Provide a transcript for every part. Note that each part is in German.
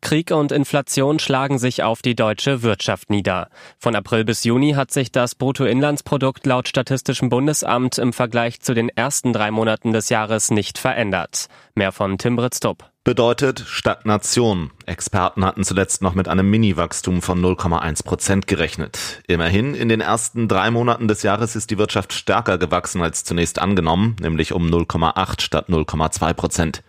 Krieg und Inflation schlagen sich auf die deutsche Wirtschaft nieder. Von April bis Juni hat sich das Bruttoinlandsprodukt laut Statistischem Bundesamt im Vergleich zu den ersten drei Monaten des Jahres nicht verändert. Mehr von Tim Britztup. Bedeutet Stagnation. Experten hatten zuletzt noch mit einem Mini-Wachstum von 0,1 Prozent gerechnet. Immerhin, in den ersten drei Monaten des Jahres ist die Wirtschaft stärker gewachsen als zunächst angenommen, nämlich um 0,8 statt 0,2 Prozent.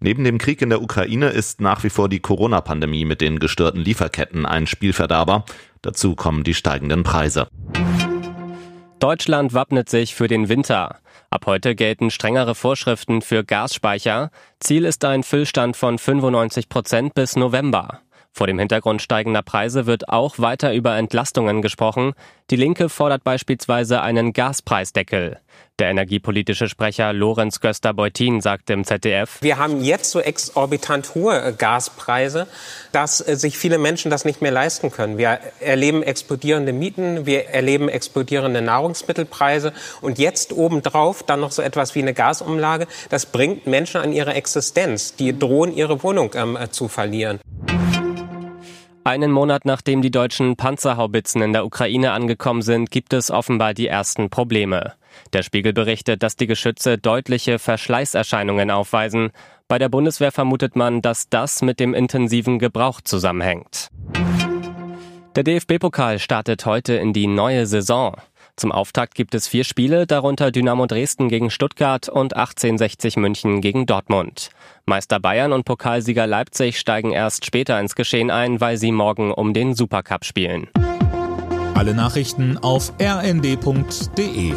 Neben dem Krieg in der Ukraine ist nach wie vor die Corona-Pandemie mit den gestörten Lieferketten ein Spielverderber. Dazu kommen die steigenden Preise. Deutschland wappnet sich für den Winter. Ab heute gelten strengere Vorschriften für Gasspeicher. Ziel ist ein Füllstand von 95 Prozent bis November. Vor dem Hintergrund steigender Preise wird auch weiter über Entlastungen gesprochen. Die Linke fordert beispielsweise einen Gaspreisdeckel. Der energiepolitische Sprecher Lorenz Göster-Beutin sagt im ZDF, Wir haben jetzt so exorbitant hohe Gaspreise, dass äh, sich viele Menschen das nicht mehr leisten können. Wir erleben explodierende Mieten, wir erleben explodierende Nahrungsmittelpreise und jetzt obendrauf dann noch so etwas wie eine Gasumlage. Das bringt Menschen an ihre Existenz. Die drohen, ihre Wohnung ähm, äh, zu verlieren. Einen Monat nachdem die deutschen Panzerhaubitzen in der Ukraine angekommen sind, gibt es offenbar die ersten Probleme. Der Spiegel berichtet, dass die Geschütze deutliche Verschleißerscheinungen aufweisen. Bei der Bundeswehr vermutet man, dass das mit dem intensiven Gebrauch zusammenhängt. Der DFB-Pokal startet heute in die neue Saison. Zum Auftakt gibt es vier Spiele, darunter Dynamo Dresden gegen Stuttgart und 1860 München gegen Dortmund. Meister Bayern und Pokalsieger Leipzig steigen erst später ins Geschehen ein, weil sie morgen um den Supercup spielen. Alle Nachrichten auf rnd.de